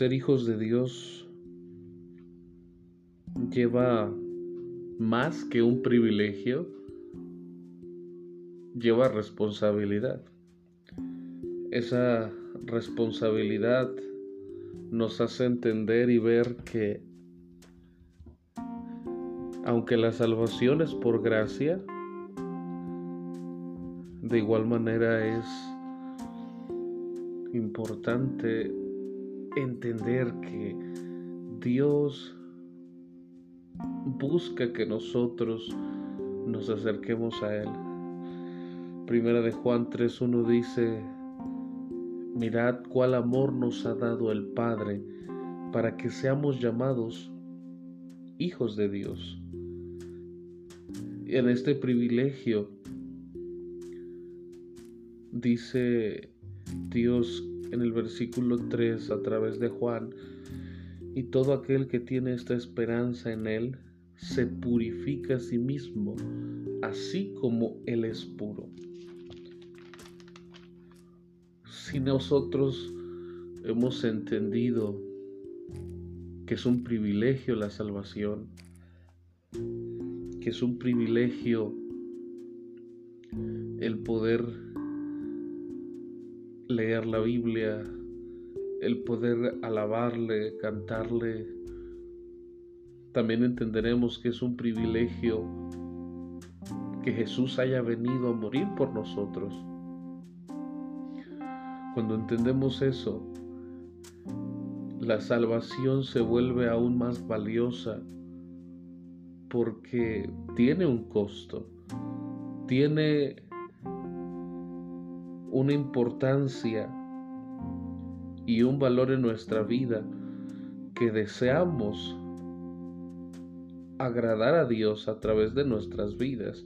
ser hijos de Dios lleva más que un privilegio, lleva responsabilidad. Esa responsabilidad nos hace entender y ver que aunque la salvación es por gracia, de igual manera es importante entender que Dios busca que nosotros nos acerquemos a Él. Primera de Juan 3.1 dice, mirad cuál amor nos ha dado el Padre para que seamos llamados hijos de Dios. Y en este privilegio dice Dios en el versículo 3 a través de Juan, y todo aquel que tiene esta esperanza en Él se purifica a sí mismo, así como Él es puro. Si nosotros hemos entendido que es un privilegio la salvación, que es un privilegio el poder leer la Biblia, el poder alabarle, cantarle. También entenderemos que es un privilegio que Jesús haya venido a morir por nosotros. Cuando entendemos eso, la salvación se vuelve aún más valiosa porque tiene un costo, tiene una importancia y un valor en nuestra vida que deseamos agradar a Dios a través de nuestras vidas.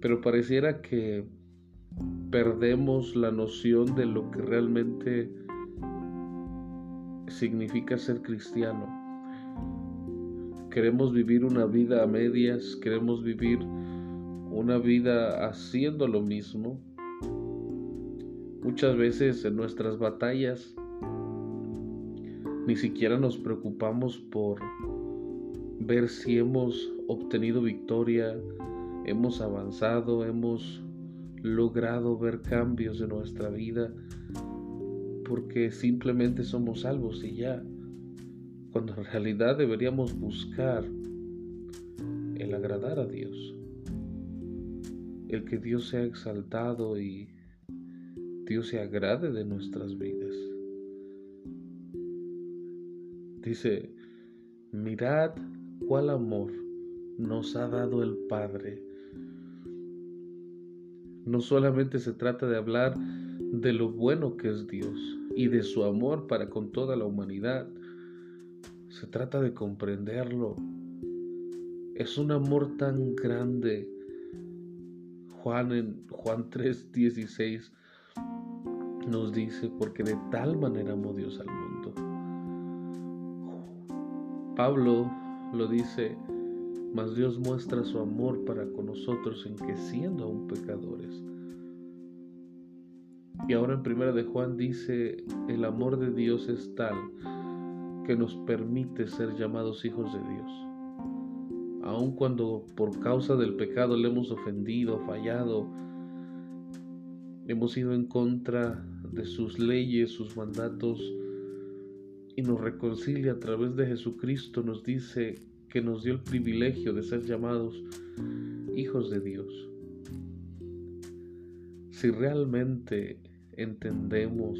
Pero pareciera que perdemos la noción de lo que realmente significa ser cristiano. Queremos vivir una vida a medias, queremos vivir una vida haciendo lo mismo. Muchas veces en nuestras batallas ni siquiera nos preocupamos por ver si hemos obtenido victoria, hemos avanzado, hemos logrado ver cambios en nuestra vida porque simplemente somos salvos y ya, cuando en realidad deberíamos buscar el agradar a Dios, el que Dios sea exaltado y Dios se agrade de nuestras vidas. Dice, mirad cuál amor nos ha dado el Padre. No solamente se trata de hablar de lo bueno que es Dios, y de su amor para con toda la humanidad. Se trata de comprenderlo. Es un amor tan grande. Juan en Juan 3:16 nos dice, porque de tal manera amó Dios al mundo. Pablo lo dice, mas Dios muestra su amor para con nosotros en que siendo aún pecadores, y ahora en primera de Juan dice, el amor de Dios es tal que nos permite ser llamados hijos de Dios. Aun cuando por causa del pecado le hemos ofendido, fallado, hemos ido en contra de sus leyes, sus mandatos, y nos reconcilia a través de Jesucristo, nos dice que nos dio el privilegio de ser llamados hijos de Dios. Si realmente entendemos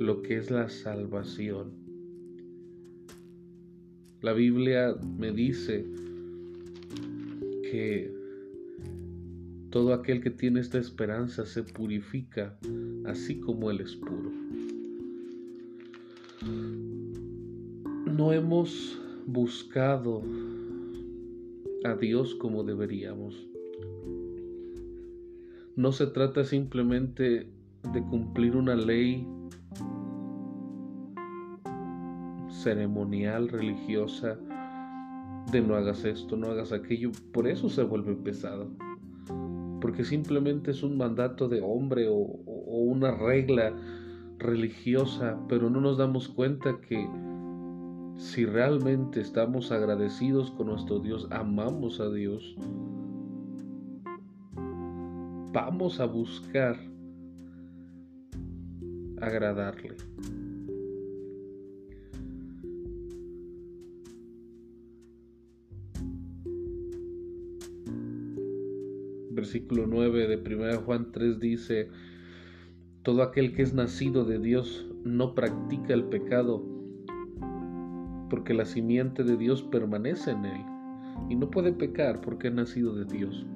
lo que es la salvación. La Biblia me dice que todo aquel que tiene esta esperanza se purifica así como Él es puro. No hemos buscado a Dios como deberíamos. No se trata simplemente de cumplir una ley ceremonial, religiosa, de no hagas esto, no hagas aquello, por eso se vuelve pesado. Porque simplemente es un mandato de hombre o, una regla religiosa, pero no nos damos cuenta que si realmente estamos agradecidos con nuestro Dios, amamos a Dios, vamos a buscar agradarle. Versículo 9 de 1 Juan 3 dice, todo aquel que es nacido de Dios no practica el pecado, porque la simiente de Dios permanece en él y no puede pecar porque ha nacido de Dios.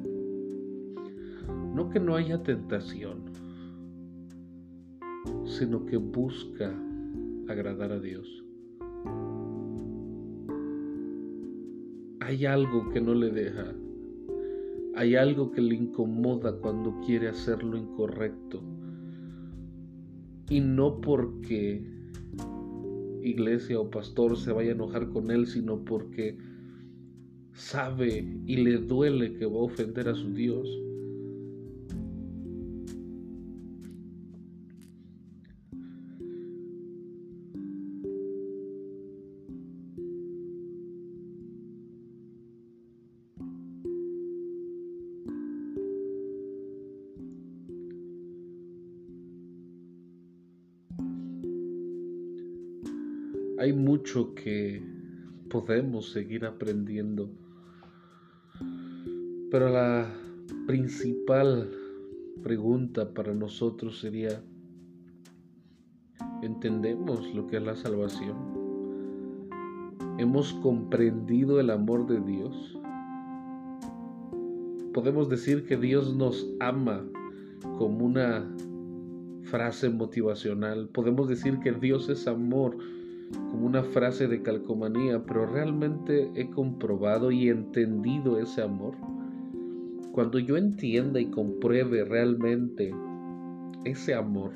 No que no haya tentación, sino que busca agradar a Dios. Hay algo que no le deja. Hay algo que le incomoda cuando quiere hacer lo incorrecto y no porque iglesia o pastor se vaya a enojar con él, sino porque sabe y le duele que va a ofender a su Dios. Hay mucho que podemos seguir aprendiendo. Pero la principal pregunta para nosotros sería, ¿entendemos lo que es la salvación? ¿Hemos comprendido el amor de Dios? Podemos decir que Dios nos ama como una frase motivacional. Podemos decir que Dios es amor como una frase de calcomanía, pero realmente he comprobado y entendido ese amor. Cuando yo entienda y compruebe realmente ese amor,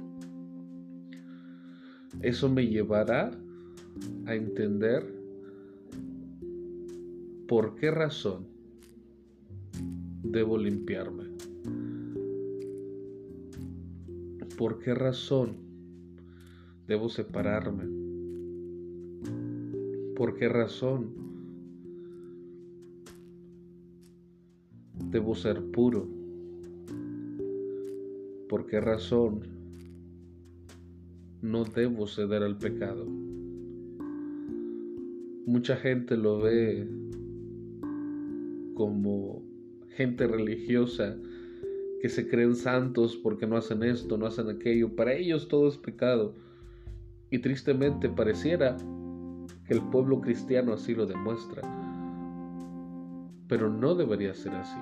eso me llevará a entender por qué razón debo limpiarme. ¿Por qué razón debo separarme? ¿Por qué razón? Debo ser puro. ¿Por qué razón no debo ceder al pecado? Mucha gente lo ve como gente religiosa que se creen santos porque no hacen esto, no hacen aquello. Para ellos todo es pecado. Y tristemente pareciera el pueblo cristiano así lo demuestra. Pero no debería ser así.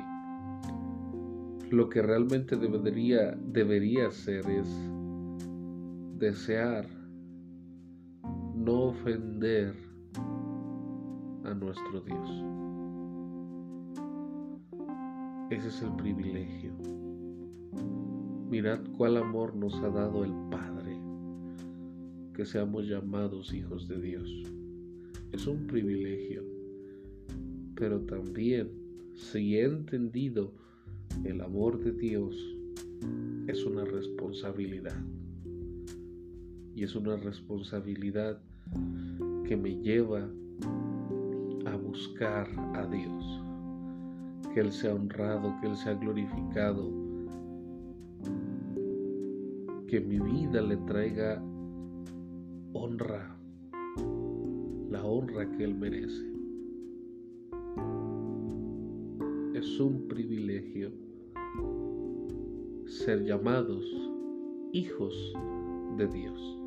Lo que realmente debería, debería ser es desear no ofender a nuestro Dios. Ese es el privilegio. Mirad cuál amor nos ha dado el Padre, que seamos llamados hijos de Dios es un privilegio, pero también si he entendido el amor de Dios, es una responsabilidad. Y es una responsabilidad que me lleva a buscar a Dios. Que Él sea honrado, que Él sea glorificado. Que mi vida le traiga honra honra que Él merece. Es un privilegio ser llamados hijos de Dios.